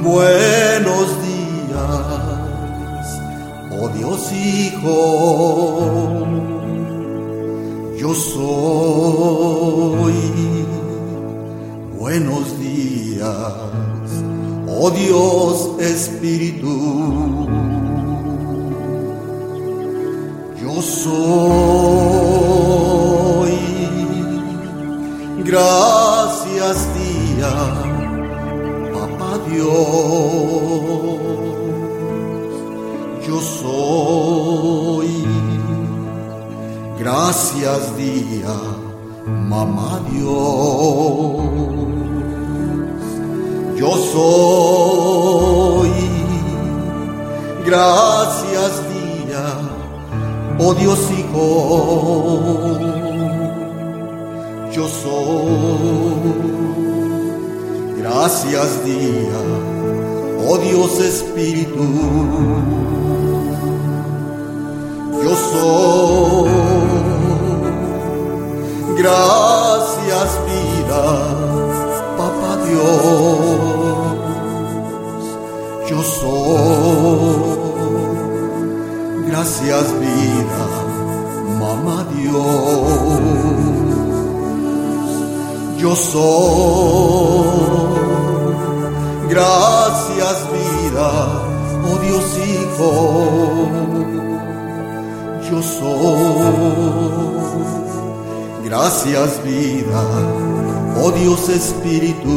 Buenos días, oh Dios Hijo. Yo soy buenos días, oh Dios Espíritu. Yo soy Gracias día, papá Dios. Yo soy. Gracias día, mamá Dios. Yo soy. Gracias día, oh Dios Hijo yo soy. Gracias día, oh Dios Espíritu. Yo soy. Gracias vida, papá Dios. Yo soy. Gracias vida, mamá Dios yo soy. Gracias vida, oh Dios Hijo, yo soy. Gracias vida, oh Dios Espíritu,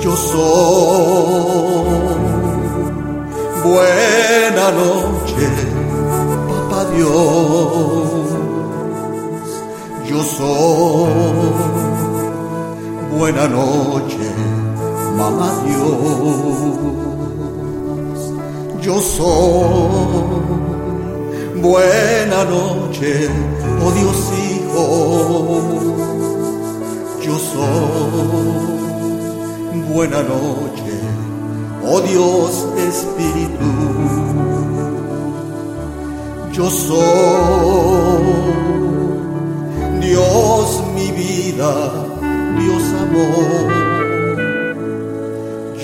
yo soy. Buena noche, papá Dios soy. Buena noche, mamá Dios. Yo soy. Buena noche, oh Dios Hijo. Yo soy. Buena noche, oh Dios Espíritu. Yo soy. Dios mi vida, Dios amor,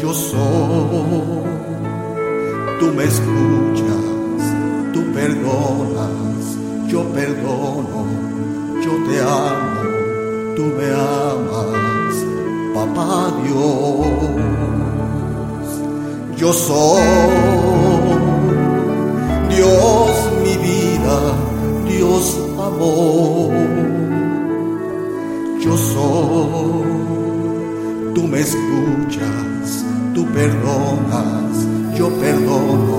yo soy, tú me escuchas, tú perdonas, yo perdono, yo te amo, tú me amas, papá Dios, yo soy, Dios mi vida, Dios amor yo soy. Tú me escuchas, tú perdonas, yo perdono,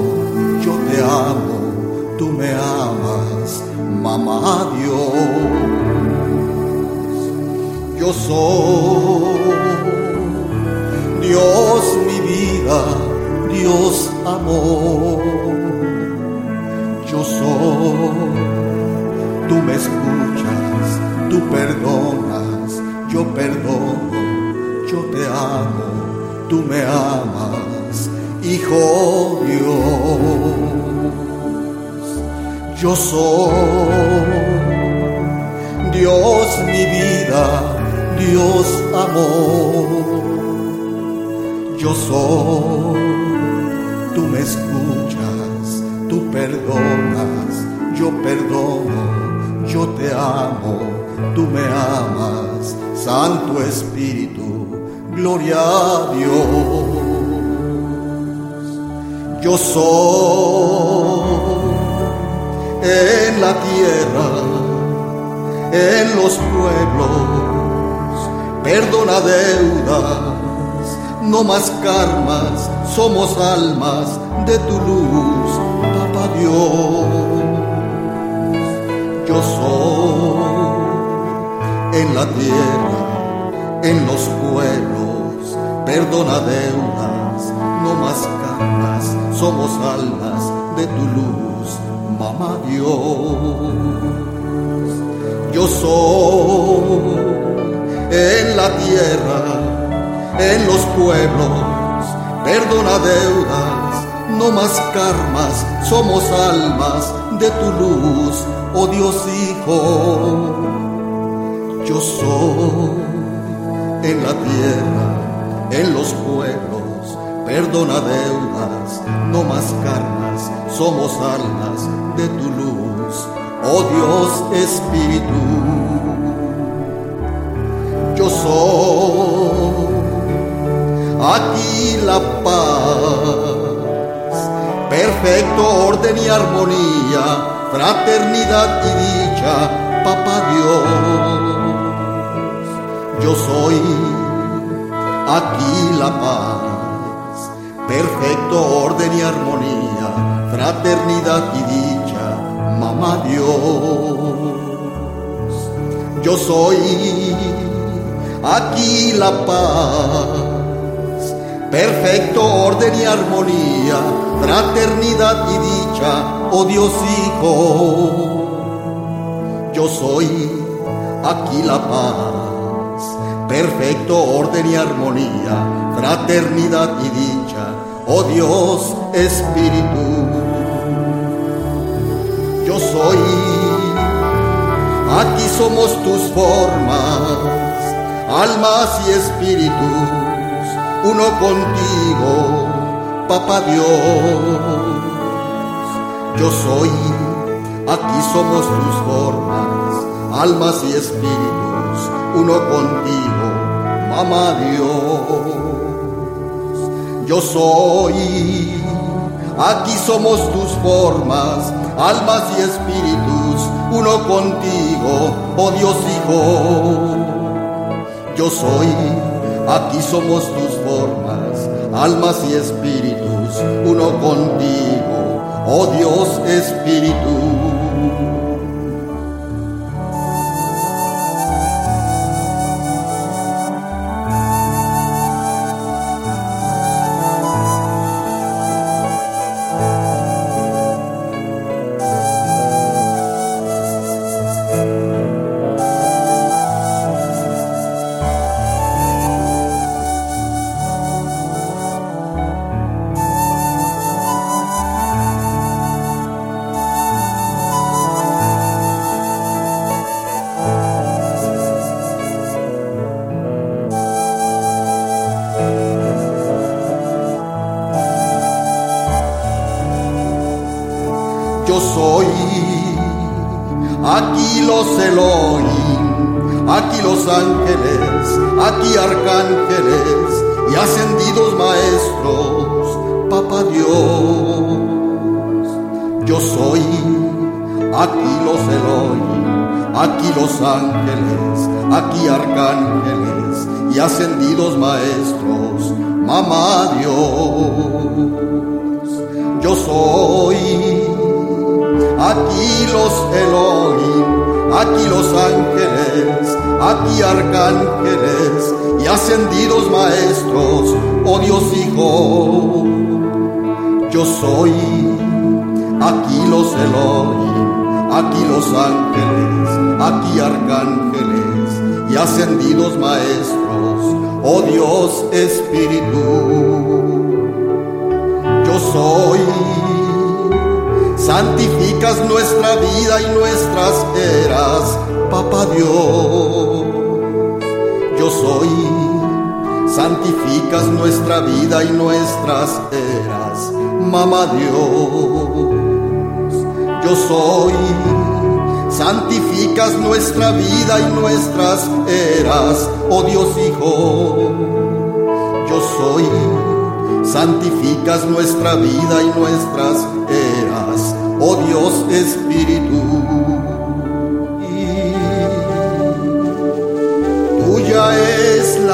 yo te amo, tú me amas, mamá Dios. Yo soy Dios mi vida, Dios amor. Yo soy, tú me escuchas, tú perdonas yo perdono, yo te amo, tú me amas, Hijo Dios. Yo soy Dios mi vida, Dios amor. Yo soy, tú me escuchas, tú perdonas, yo perdono, yo te amo, tú me amas, Santo Espíritu, gloria a Dios. Yo soy en la tierra, en los pueblos, perdona deudas, no más karmas, somos almas de tu luz, Papá Dios. Yo soy en la tierra, en los pueblos, perdona deudas, no más karmas, somos almas de tu luz, Mamá Dios. Yo soy en la tierra, en los pueblos, perdona deudas, no más karmas, somos almas de tu luz, oh Dios Hijo. Yo soy en la tierra, en los pueblos, perdona deudas, no más karmas, somos almas de tu luz, oh Dios Espíritu. Yo soy aquí la paz, perfecto orden y armonía, fraternidad y dicha, Papá Dios. Yo soy aquí la paz, perfecto orden y armonía, fraternidad y dicha, Mamá Dios. Yo soy aquí la paz, perfecto orden y armonía, fraternidad y dicha, oh Dios Hijo. Yo soy aquí la paz, perfecto orden y armonía, fraternidad y dicha, oh Dios Espíritu. Yo soy, aquí somos tus formas, almas y espíritus, uno contigo, Papá Dios. Yo soy, aquí somos tus formas, almas y espíritus, uno contigo, Mamá Dios. Yo soy, aquí somos tus formas, almas y espíritus, uno contigo, oh Dios Hijo. Yo soy, aquí somos tus formas, almas y espíritus, uno contigo, oh Dios Espíritu. Los ángeles, aquí arcángeles y ascendidos maestros, Papá Dios. Yo soy. Aquí los Elohim, aquí los ángeles, aquí arcángeles y ascendidos maestros, Mamá Dios. Yo soy aquí los Elohim, aquí los ángeles, aquí arcángeles y ascendidos maestros, oh Dios Hijo. Yo soy aquí los Elohim, aquí los ángeles, aquí arcángeles y ascendidos maestros, oh Dios Espíritu. Yo soy, santificas nuestra vida y nuestras eras, Papá Dios. Yo soy, santificas nuestra vida y nuestras eras, Mamá Dios. Yo soy, santificas nuestra vida y nuestras eras, oh Dios Hijo. Yo soy, santificas nuestra vida y nuestras eras, oh Dios Espíritu.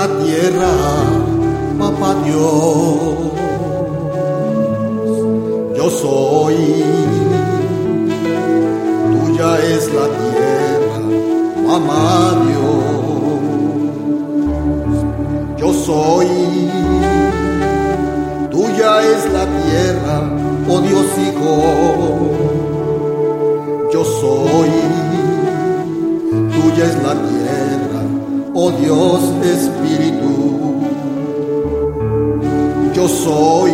La tierra, Papá Dios. Yo soy tuya es la tierra, mamá Dios. Yo soy, tuya es la tierra, oh Dios Hijo. Yo soy, tuya es la tierra, oh Dios Espíritu. Yo soy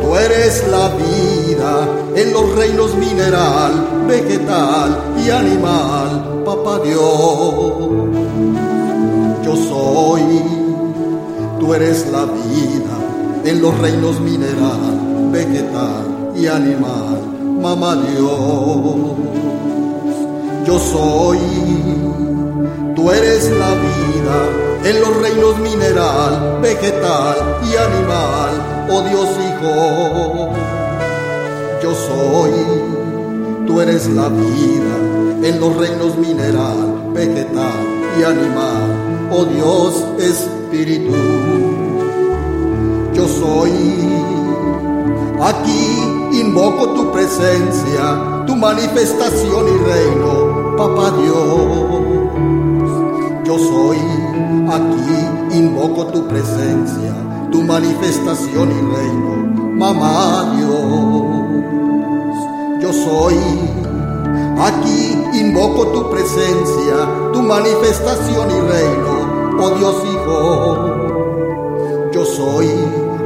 Tú eres la vida en los reinos mineral, vegetal y animal, papá Dios. Yo soy, tú eres la vida en los reinos mineral, vegetal y animal, mamá Dios. Yo soy, tú eres la vida en los reinos mineral, vegetal y animal, oh Dios Hijo. Yo soy, tú eres la vida en los reinos mineral, vegetal y animal, oh Dios Espíritu. Yo soy, aquí invoco tu presencia, tu manifestación y reino, papá Dios. Yo soy, aquí invoco tu presencia, tu manifestación y reino, mamá Dios. Yo soy, aquí invoco tu presencia, tu manifestación y reino, oh Dios Hijo. Yo soy,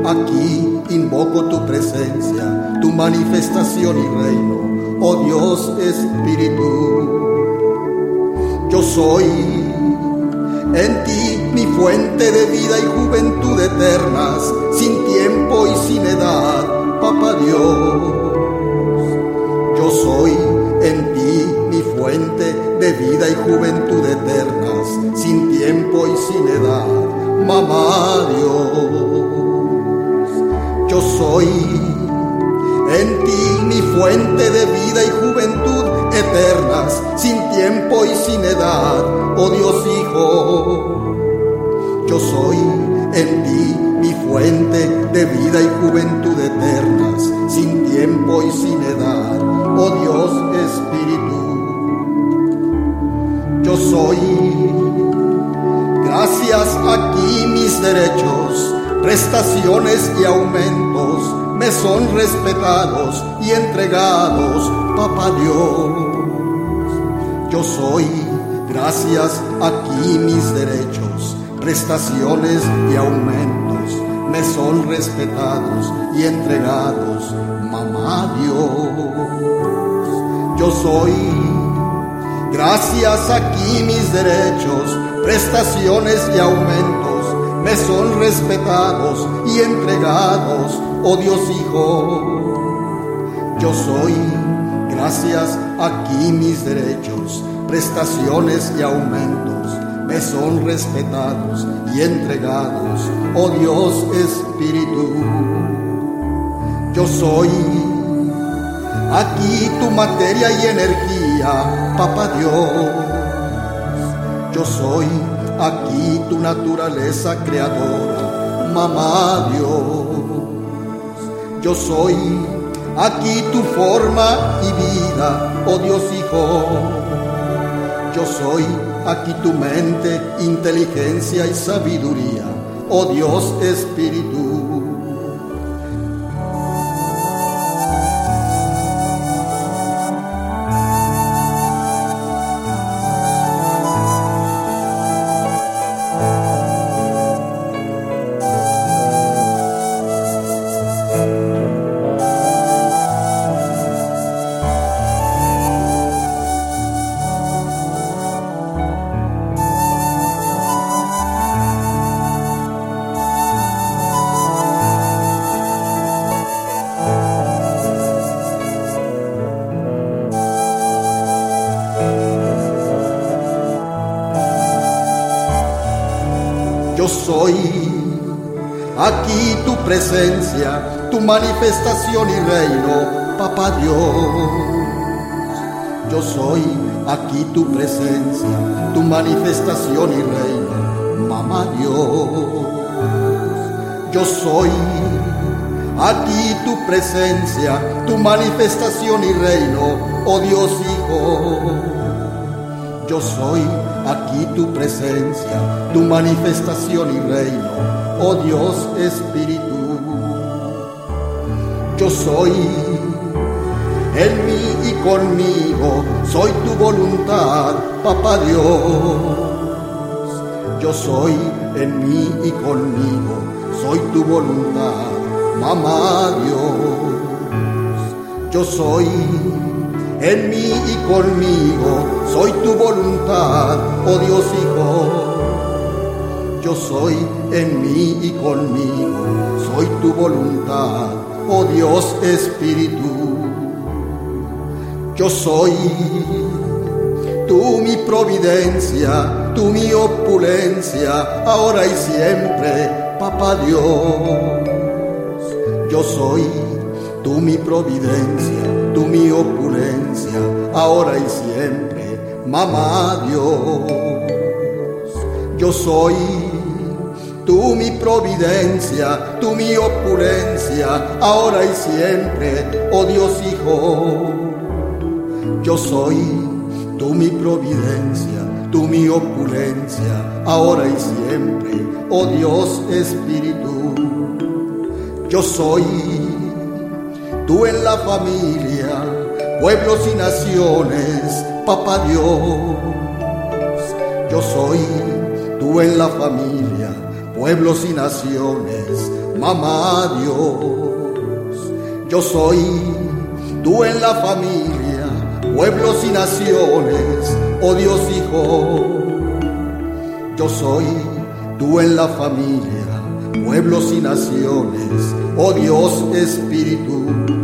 aquí invoco tu presencia, tu manifestación y reino, oh Dios Espíritu. Yo soy en ti mi fuente de vida y juventud eternas, sin tiempo y sin edad, papá Dios. Yo soy en ti mi fuente de vida y juventud eternas, sin tiempo y sin edad, mamá Dios. Yo soy en ti mi fuente de vida y juventud eternas, sin tiempo y sin edad, oh Dios Hijo. Yo soy en ti mi fuente de vida y juventud eternas, sin tiempo y sin edad, oh Dios Espíritu. Yo soy, gracias aquí mis derechos, prestaciones y aumentos me son respetados y entregados, papá Dios. Yo soy, gracias aquí mis derechos, prestaciones y aumentos me son respetados y entregados, mamá Dios. Yo soy, gracias aquí mis derechos, prestaciones y aumentos me son respetados y entregados, oh Dios Hijo. Yo soy, gracias aquí mis derechos, prestaciones y aumentos me son respetados y entregados, oh Dios Espíritu. Yo soy aquí tu materia y energía, papá Dios. Yo soy aquí tu naturaleza creadora, mamá Dios. Yo soy aquí tu forma y vida, oh Dios Hijo. Yo soy aquí tu mente, inteligencia y sabiduría, oh Dios Espíritu. Soy aquí tu presencia, tu manifestación y reino, papá Dios. Yo soy aquí tu presencia, tu manifestación y reino, mamá Dios. Yo soy aquí tu presencia, tu manifestación y reino, oh Dios Hijo. Yo soy aquí tu presencia, tu manifestación y reino, oh Dios Espíritu. Yo soy en mí y conmigo, soy tu voluntad, papá Dios. Yo soy en mí y conmigo, soy tu voluntad, mamá Dios. Yo soy en mí y conmigo, soy tu voluntad, oh Dios Hijo. Yo soy en mí y conmigo, soy tu voluntad, oh Dios Espíritu. Yo soy tú mi providencia, tú mi opulencia, ahora y siempre, papá Dios. Yo soy tú mi providencia, tú mi opulencia, ahora y siempre, mamá Dios. Yo soy tú mi providencia, tú mi opulencia, ahora y siempre, oh Dios Hijo. Yo soy tú mi providencia, tú mi opulencia, ahora y siempre, oh Dios Espíritu. Yo soy tú en la familia, pueblos y naciones, papá Dios. Yo soy tú en la familia, pueblos y naciones, mamá Dios. Yo soy tú en la familia, pueblos y naciones, oh Dios Hijo. Yo soy tú en la familia, pueblos y naciones, oh Dios Espíritu.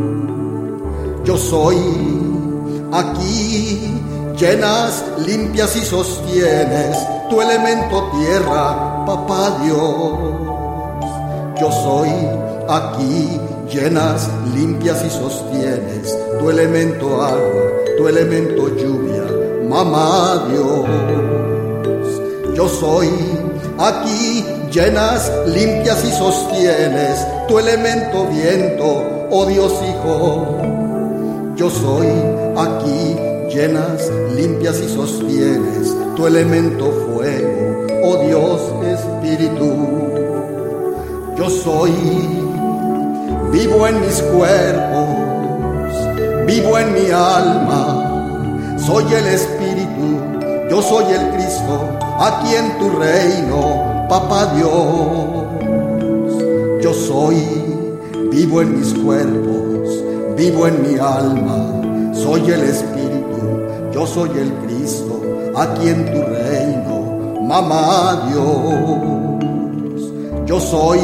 Yo soy aquí, llenas, limpias y sostienes tu elemento tierra, papá Dios. Yo soy aquí, llenas, limpias y sostienes tu elemento agua, tu elemento lluvia, mamá Dios. Yo soy aquí, llenas, limpias y sostienes tu elemento viento, oh Dios Hijo. Yo soy aquí, llenas, limpias y sostienes tu elemento fuego, oh Dios Espíritu. Yo soy vivo en mis cuerpos, vivo en mi alma, soy el Espíritu, yo soy el Cristo, aquí en tu reino, papá Dios. Yo soy vivo en mis cuerpos, vivo en mi alma, soy el Espíritu, yo soy el Cristo, aquí en tu reino, mamá Dios. Yo soy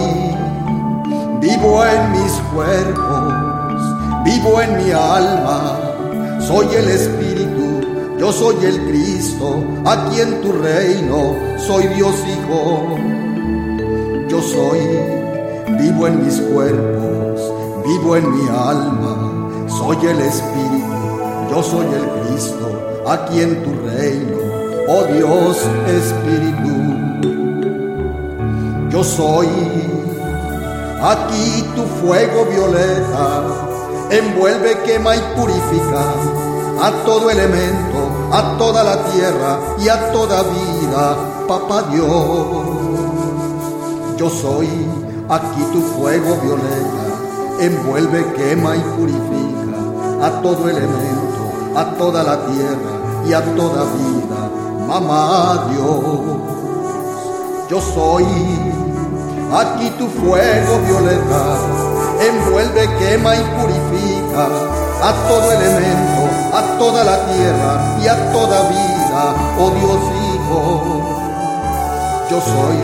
vivo en mis cuerpos, vivo en mi alma, soy el Espíritu, yo soy el Cristo, aquí en tu reino, soy Dios Hijo. Yo soy vivo en mis cuerpos, vivo en mi alma, soy el Espíritu, yo soy el Cristo, aquí en tu reino, oh Dios Espíritu. Yo soy aquí tu fuego violeta, envuelve, quema y purifica a todo elemento, a toda la tierra y a toda vida, papá Dios. Yo soy aquí tu fuego violeta, envuelve, quema y purifica a todo elemento, a toda la tierra y a toda vida, mamá Dios. Yo soy aquí tu fuego violeta, envuelve, quema y purifica a todo elemento, a toda la tierra y a toda vida, oh Dios Hijo. Yo soy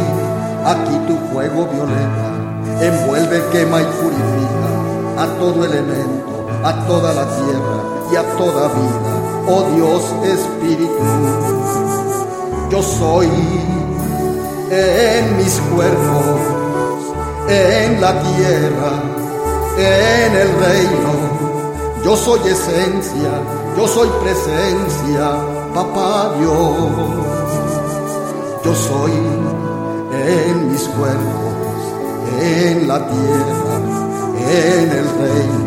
aquí tu fuego violeta, envuelve, quema y purifica a todo elemento, a toda la tierra y a toda vida, oh Dios Espíritu. Yo soy en mis cuerpos, en la tierra, en el reino. Yo soy esencia, yo soy presencia, papá Dios. Yo soy en mis cuerpos, en la tierra, en el reino.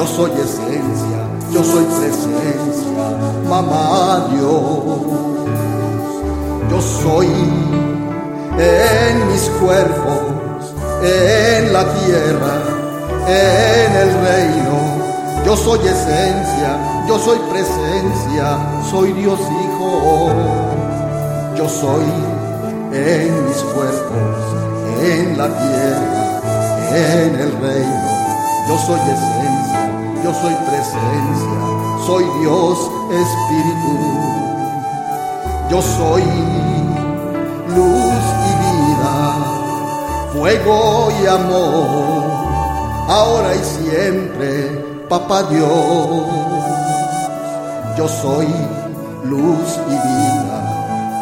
Yo soy esencia, yo soy presencia, mamá Dios. Yo soy en mis cuerpos, en la tierra, en el reino. Yo soy esencia, yo soy presencia, soy Dios Hijo. Yo soy en mis cuerpos, en la tierra, en el reino. Yo soy esencia, yo soy presencia, soy Dios Espíritu. Yo soy luz y vida, fuego y amor, ahora y siempre, papá Dios. Yo soy luz y vida,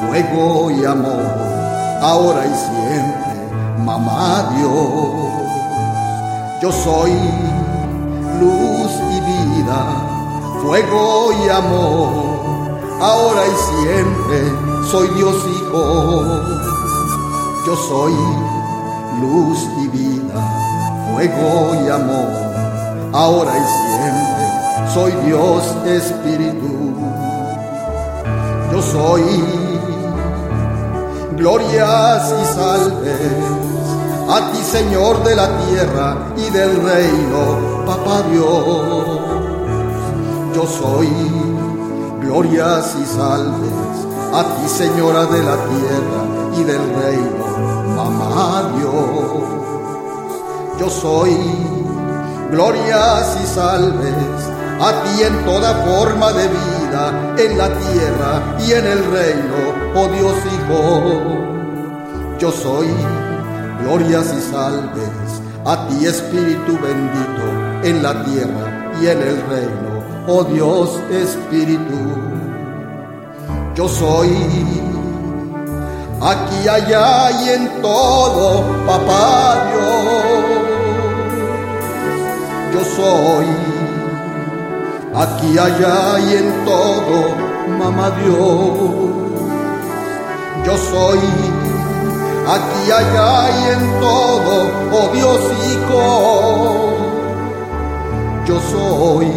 fuego y amor, ahora y siempre, mamá Dios. Yo soy luz y vida, fuego y amor, ahora y siempre soy Dios Hijo. Yo soy luz y vida, fuego y amor, ahora y siempre soy Dios Espíritu. Yo soy glorias y salves a ti Señor de la tierra y del reino, Papá Dios. Yo soy glorias y salves a ti Señora de la tierra y del reino, mamá Dios. Yo soy glorias y salves a ti en toda forma de vida, en la tierra y en el reino, oh Dios Hijo. Yo soy glorias y salves a ti Espíritu bendito en la tierra y en el reino, oh Dios Espíritu. Yo soy aquí, allá y en todo, papá Dios. Yo soy aquí, allá y en todo, mamá Dios. Yo soy aquí, allá y en todo, oh Dios Hijo. Yo soy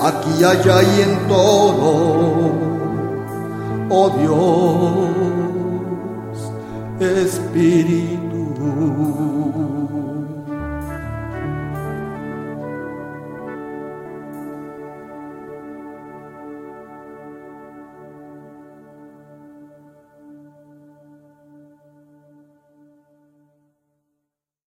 aquí, allá y en todo oh Dios, Espíritu.